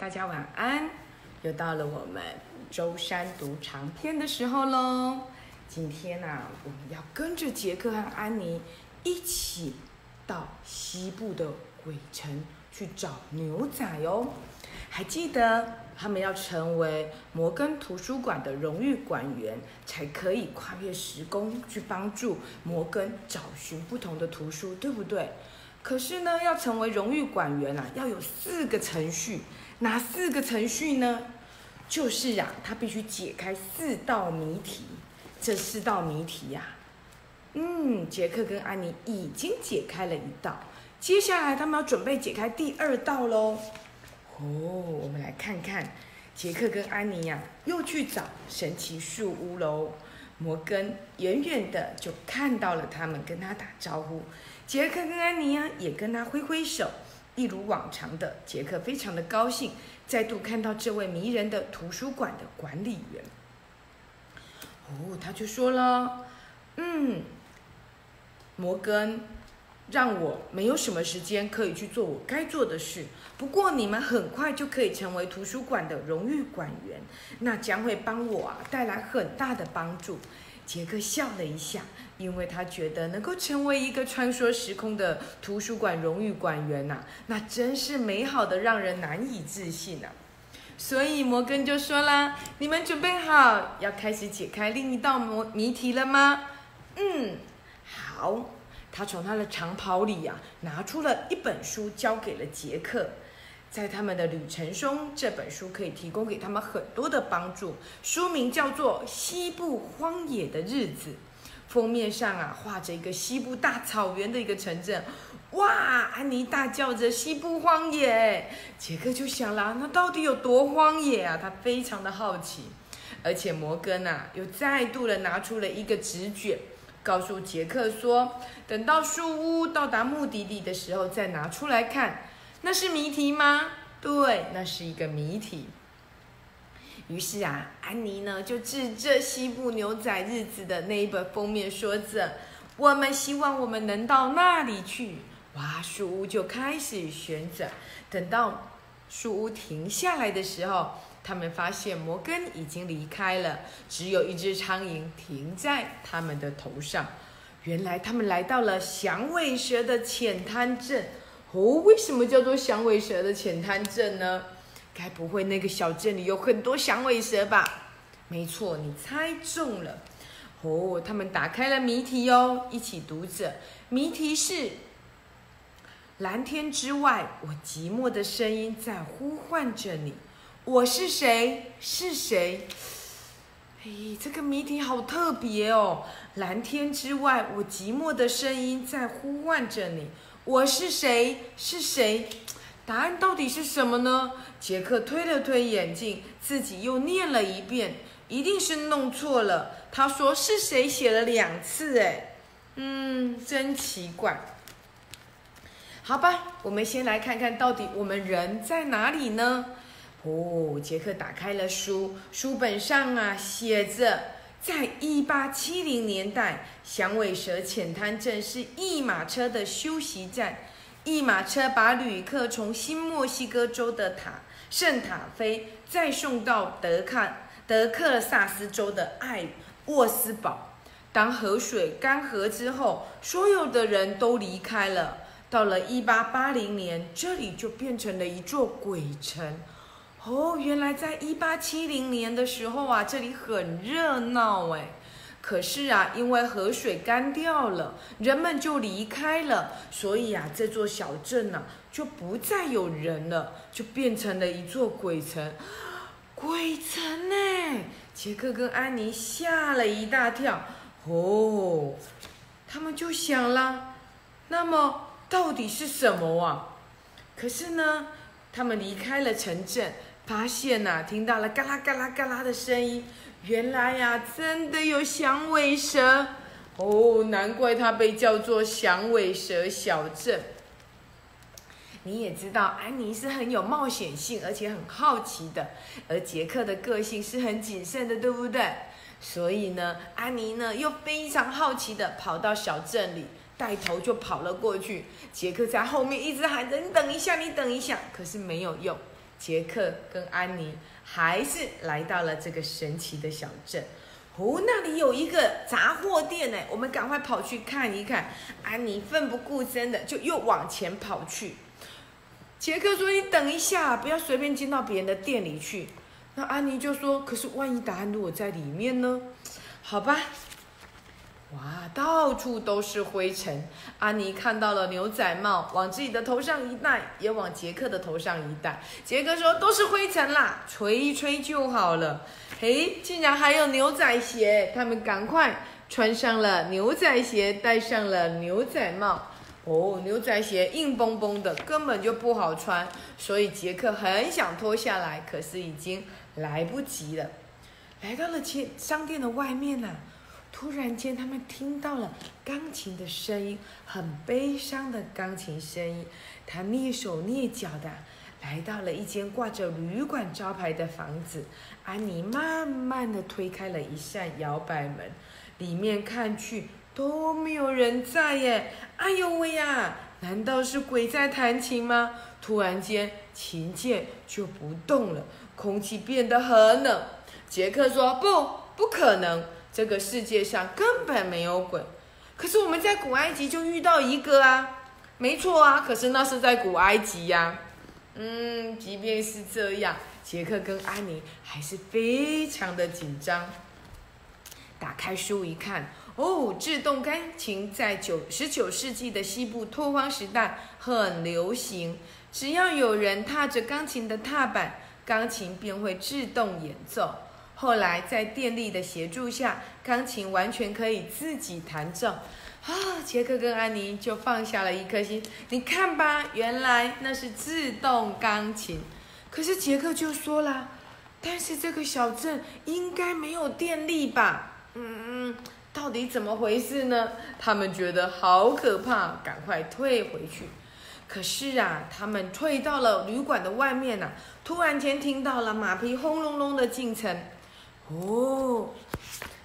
大家晚安，又到了我们周三读长篇的时候喽。今天呢、我们要跟着杰克和安妮一起到西部的鬼城去找牛仔哦。还记得他们要成为摩根图书馆的荣誉馆员，才可以跨越时空去帮助摩根找寻不同的图书，对不对？可是呢，要成为荣誉馆员啊，要有四个程序。哪四个程序呢？就是呀、他必须解开四道谜题。这四道谜题呀、嗯，杰克跟安妮已经解开了一道，接下来他们要准备解开第二道喽。哦，我们来看看，杰克跟安妮呀、又去找神奇树屋喽。摩根远远的就看到了他们，跟他打招呼。杰克跟安妮呀、也跟他挥挥手。一如往常的，杰克非常的高兴，再度看到这位迷人的图书馆的管理员。哦，他就说了，嗯，摩根，让我没有什么时间可以去做我该做的事。不过你们很快就可以成为图书馆的荣誉馆员，那将会帮我啊带来很大的帮助。杰克笑了一下，因为他觉得能够成为一个穿梭时空的图书馆荣誉馆员呐、那真是美好的让人难以置信啊。所以摩根就说啦：“你们准备好要开始解开另一道谜谜题了吗？”嗯，好。他从他的长袍里呀、拿出了一本书，交给了杰克。在他们的旅程中，这本书可以提供给他们很多的帮助。书名叫做《西部荒野的日子》，封面上啊画着一个西部大草原的一个城镇。哇！安妮大叫着“西部荒野”，杰克就想啦，那到底有多荒野啊？他非常的好奇。而且摩根啊，又再度的拿出了一个纸卷，告诉杰克说，等到树屋到达目的地的时候再拿出来看。那是谜题吗？对，那是一个谜题。于是啊，安妮呢就指着《西部牛仔日子》的那一本封面说着：“我们希望我们能到那里去。”哇，树屋就开始旋转。等到树屋停下来的时候，他们发现摩根已经离开了，只有一只苍蝇停在他们的头上。原来他们来到了响尾蛇的浅滩镇。哦，为什么叫做响尾蛇的浅滩镇呢？该不会那个小镇里有很多响尾蛇吧？没错，你猜中了。哦，他们打开了谜题哦，一起读着。谜题是：蓝天之外，我寂寞的声音在呼唤着你。我是谁？是谁？哎，这个谜题好特别哦！蓝天之外，我寂寞的声音在呼唤着你。我是谁？是谁？答案到底是什么呢？杰克推了推眼镜，自己又念了一遍，一定是弄错了。他说是谁写了两次？哎，嗯，真奇怪。好吧，我们先来看看到底我们人在哪里呢？哦，杰克打开了书，书本上啊写着，在一八七零年代，响尾蛇浅滩镇是一马车的休息站。一马车把旅客从新墨西哥州的塔圣塔菲再送到德看德克萨斯州的艾沃斯堡。当河水干涸之后，所有的人都离开了。到了一八八零年，这里就变成了一座鬼城。哦，原来在一八七零年的时候啊，这里很热闹哎。可是啊，因为河水干掉了，人们就离开了，所以啊，这座小镇呢、就不再有人了，就变成了一座鬼城。鬼城呢？杰克跟安妮吓了一大跳。哦，他们就想啦，那么到底是什么啊？可是呢，他们离开了城镇，发现呐、听到了嘎啦嘎啦嘎啦的声音。原来呀、真的有响尾蛇哦，难怪它被叫做响尾蛇小镇。你也知道，安妮是很有冒险性，而且很好奇的，而杰克的个性是很谨慎的，对不对？所以呢，安妮呢又非常好奇的跑到小镇里，带头就跑了过去。杰克在后面一直喊着：“你等一下，你等一下。”可是没有用，杰克跟安妮还是来到了这个神奇的小镇。哦，那里有一个杂货店呢，我们赶快跑去看一看。安妮奋不顾身的就又往前跑去。杰克说：“你等一下，不要随便进到别人的店里去。”那安妮就说：“可是万一答案如果在里面呢？”好吧。哇，到处都是灰尘。安妮看到了牛仔帽，往自己的头上一戴，也往杰克的头上一戴。杰克说：“都是灰尘啦，吹一吹就好了。”嘿，竟然还有牛仔鞋！他们赶快穿上了牛仔鞋，戴上了牛仔帽。哦，牛仔鞋硬邦邦的，根本就不好穿，所以杰克很想脱下来，可是已经来不及了。来到了商店的外面呢。突然间，他们听到了钢琴的声音，很悲伤的钢琴声音。他蹑手蹑脚的来到了一间挂着旅馆招牌的房子。安妮慢慢的推开了一扇摇摆门，里面看去都没有人在耶。哎呦喂呀，难道是鬼在弹琴吗？突然间，琴键就不动了，空气变得很冷。杰克说：“不，不可能。”这个世界上根本没有鬼，可是我们在古埃及就遇到一个啊，没错啊，可是那是在古埃及呀。嗯，即便是这样，杰克跟安妮还是非常的紧张。打开书一看，哦，自动钢琴在九十九世纪的西部拓荒时代很流行，只要有人踏着钢琴的踏板，钢琴便会自动演奏。后来在电力的协助下，钢琴完全可以自己弹奏。啊，杰克跟安妮就放下了一颗心。你看吧，原来那是自动钢琴。可是杰克就说了：“但是这个小镇应该没有电力吧？”嗯嗯，到底怎么回事呢？他们觉得好可怕，赶快退回去。可是啊，他们退到了旅馆的外面呢，突然间听到了马匹轰隆隆的进城。哦，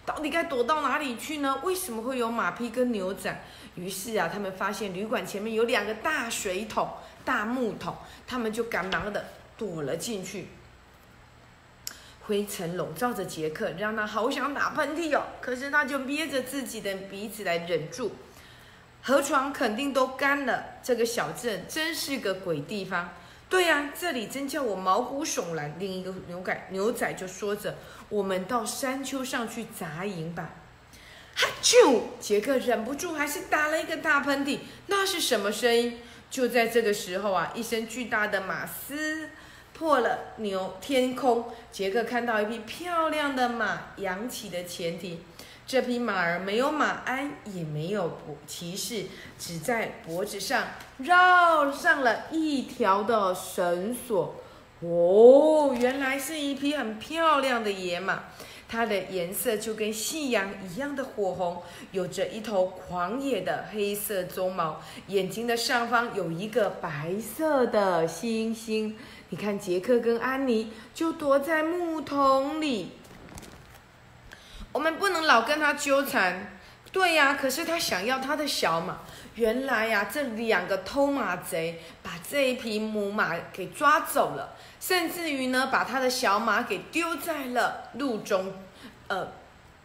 到底该躲到哪里去呢？为什么会有马匹跟牛仔？于是啊，他们发现旅馆前面有两个大水桶、大木桶，他们就赶忙的躲了进去。灰尘笼罩着杰克，让他好想打喷嚏哦，可是他就憋着自己的鼻子来忍住。河床肯定都干了，这个小镇真是个鬼地方。对呀，这里真叫我毛骨悚然。另一个牛仔牛仔就说着：“我们到山丘上去扎营吧。”哈啾！杰克忍不住还是打了一个大喷嚏。那是什么声音？就在这个时候啊，一声巨大的马嘶破了牛天空。杰克看到一匹漂亮的马扬起的前蹄。这匹马儿没有马鞍，也没有骑士，只在脖子上绕上了一条的绳索。哦，原来是一匹很漂亮的野马，它的颜色就跟夕阳一样的火红，有着一头狂野的黑色鬃毛，眼睛的上方有一个白色的星星。你看，杰克跟安妮就躲在木桶里。我们不能老跟他纠缠，对呀。可是他想要他的小马。原来呀，这两个偷马贼把这一匹母马给抓走了，甚至于呢，把他的小马给丢在了路中，呃，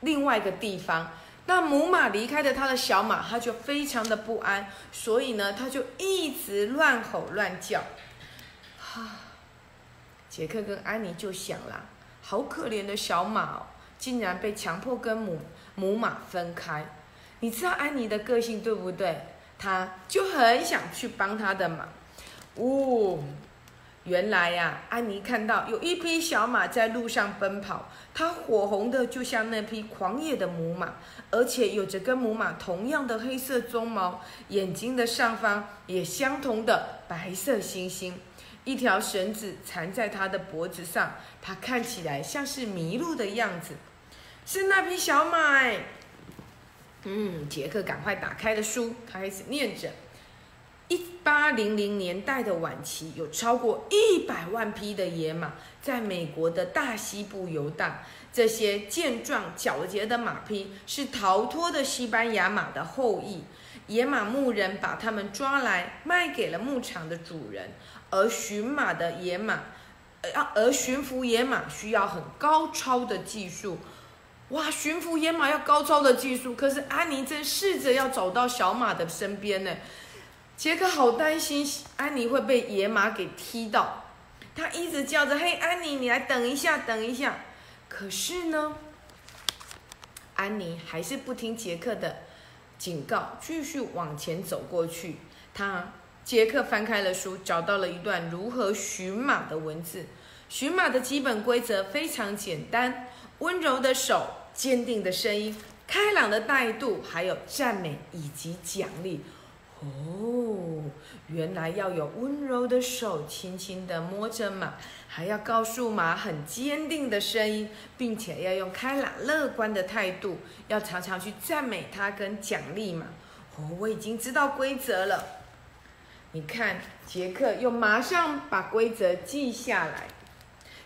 另外一个地方。那母马离开了他的小马，他就非常的不安，所以呢，他就一直乱吼乱叫。哈，杰克跟安妮就想啦，好可怜的小马哦。竟然被强迫跟母母马分开，你知道安妮的个性对不对？她就很想去帮她的马。哦，原来呀，安妮看到有一匹小马在路上奔跑，它火红的就像那匹狂野的母马，而且有着跟母马同样的黑色鬃毛，眼睛的上方也相同的白色星星。一条绳子缠在它的脖子上，它看起来像是迷路的样子。是那匹小马，嗯，杰克赶快打开了书，开始念着：一八零零年代的晚期，有超过一百万匹的野马在美国的大西部游荡。这些健壮皎洁的马匹是逃脱的西班牙马的后裔。野马牧人把它们抓来卖给了牧场的主人，而驯马的野马。而驯服野马需要很高超的技术。哇，驯服野马要高超的技术，可是安妮正试着要走到小马的身边呢。杰克好担心安妮会被野马给踢到，他一直叫着：“嘿，安妮，你来等一下，等一下。”可是呢，安妮还是不听杰克的警告，继续往前走过去。他杰克翻开了书，找到了一段如何驯马的文字。驯马的基本规则非常简单：温柔的手。坚定的声音，开朗的态度，还有赞美以及奖励。哦，原来要有温柔的手，轻轻地摸着马，还要告诉马很坚定的声音，并且要用开朗乐观的态度，要常常去赞美它跟奖励马。哦，我已经知道规则了。你看，杰克又马上把规则记下来。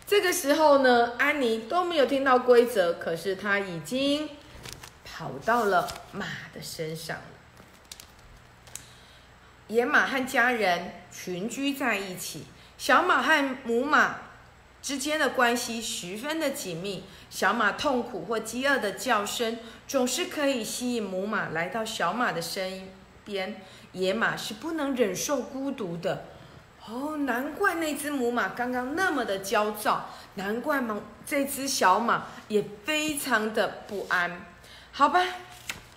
这个时候呢，安妮都没有听到规则，可是她已经跑到了马的身上。野马和家人群居在一起，小马和母马之间的关系十分的紧密。小马痛苦或饥饿的叫声总是可以吸引母马来到小马的身边。野马是不能忍受孤独的。哦，难怪那只母马刚刚那么的焦躁，难怪嘛，这只小马也非常的不安。好吧，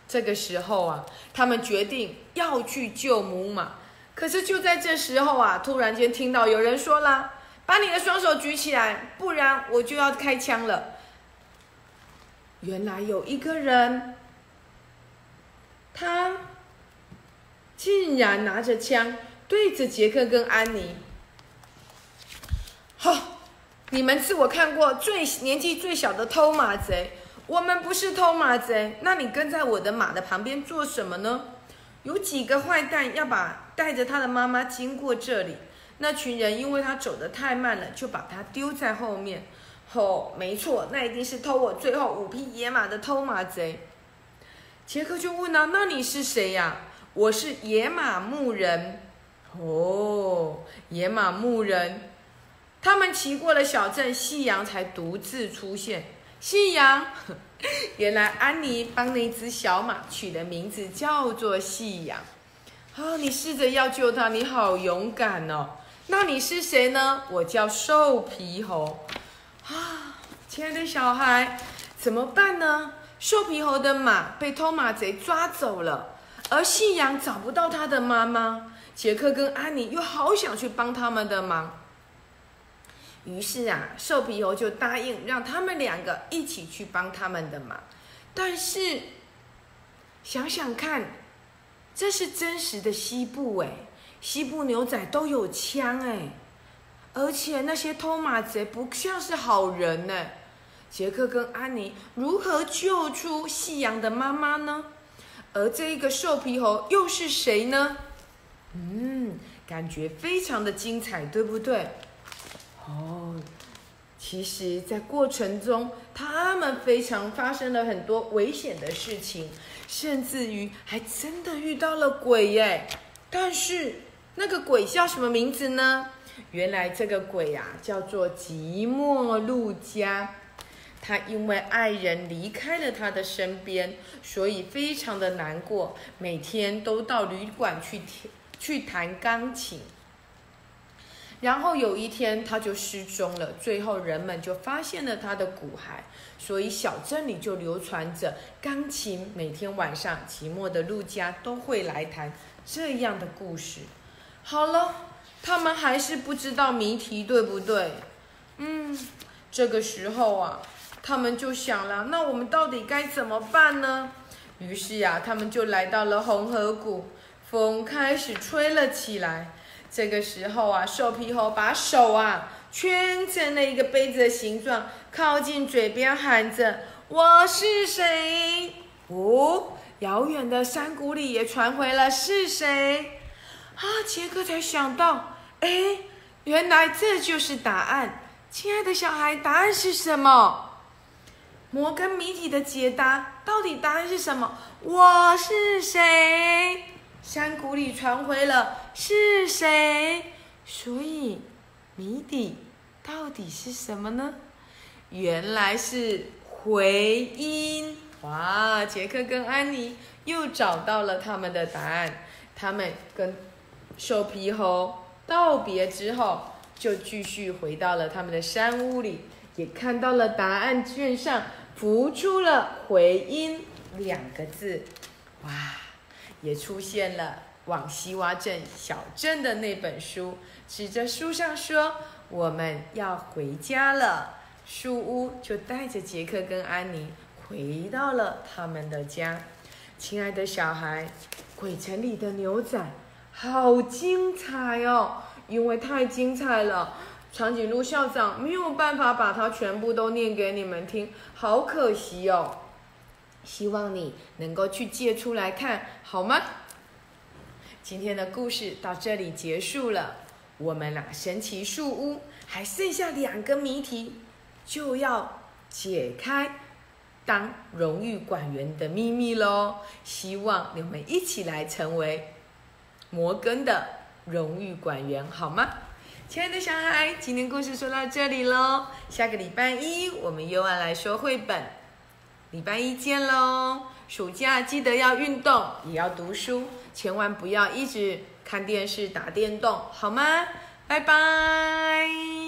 这个时候啊，他们决定要去救母马。可是就在这时候啊，突然间听到有人说啦：“把你的双手举起来，不然我就要开枪了。”原来有一个人，他竟然拿着枪。对着杰克跟安妮，好，你们是我看过最年纪最小的偷马贼。我们不是偷马贼，那你跟在我的马的旁边做什么呢？有几个坏蛋要把带着他的妈妈经过这里，那群人因为他走得太慢了，就把他丢在后面。哦，没错，那一定是偷我最后五匹野马的偷马贼。杰克就问啊，那你是谁呀？我是野马牧人。哦，野马牧人，他们骑过了小镇，夕阳才独自出现。夕阳，原来安妮帮那只小马取的名字叫做夕阳。啊，你试着要救它，你好勇敢哦。那你是谁呢？我叫瘦皮猴。啊，亲爱的小孩，怎么办呢？瘦皮猴的马被偷马贼抓走了，而夕阳找不到他的妈妈。杰克跟安妮又好想去帮他们的忙，于是啊，瘦皮猴就答应让他们两个一起去帮他们的忙。但是想想看，这是真实的西部哎，西部牛仔都有枪哎，而且那些偷马贼不像是好人呢。杰克跟安妮如何救出夕阳的妈妈呢？而这一个瘦皮猴又是谁呢？嗯，感觉非常的精彩，对不对？哦，其实，在过程中，他们非常发生了很多危险的事情，甚至于还真的遇到了鬼耶。但是，那个鬼叫什么名字呢？原来这个鬼呀，叫做吉莫路加。他因为爱人离开了他的身边，所以非常的难过，每天都到旅馆去。去弹钢琴，然后有一天他就失踪了，最后人们就发现了他的骨骸，所以小镇里就流传着钢琴每天晚上寂寞的陆家都会来弹这样的故事。好了，他们还是不知道谜题，对不对？嗯，这个时候啊，他们就想了，那我们到底该怎么办呢？于是呀，他们就来到了红河谷。风开始吹了起来，这个时候啊，瘦皮猴把手啊圈成了一个杯子的形状，靠近嘴边喊着：“我是谁？”哦，遥远的山谷里也传回了“是谁？”啊，杰克才想到，哎，原来这就是答案。亲爱的小孩，答案是什么？摩根谜底的解答，到底答案是什么？我是谁？山谷里传回了是谁？所以谜底到底是什么呢？原来是回音。哇，杰克跟安妮又找到了他们的答案。他们跟瘦皮猴道别之后，就继续回到了他们的山屋里，也看到了答案卷上浮出了“回音”两个字。哇，也出现了往西洼镇小镇的那本书，指着书上说：“我们要回家了。”树屋就带着杰克跟安妮。回到了他们的家，亲爱的小孩，鬼城里的牛仔好精彩哦！因为太精彩了，长颈鹿校长没有办法把它全部都念给你们听，好可惜哦。希望你能够去借出来看，好吗？今天的故事到这里结束了，我们啊，神奇树屋还剩下两个谜题，就要解开。当荣誉馆员的秘密喽！希望你们一起来成为摩根的荣誉馆员，好吗？亲爱的小孩，今天故事说到这里喽，下个礼拜一我们又要来说绘本，礼拜一见喽！暑假记得要运动，也要读书，千万不要一直看电视打电动，好吗？拜拜。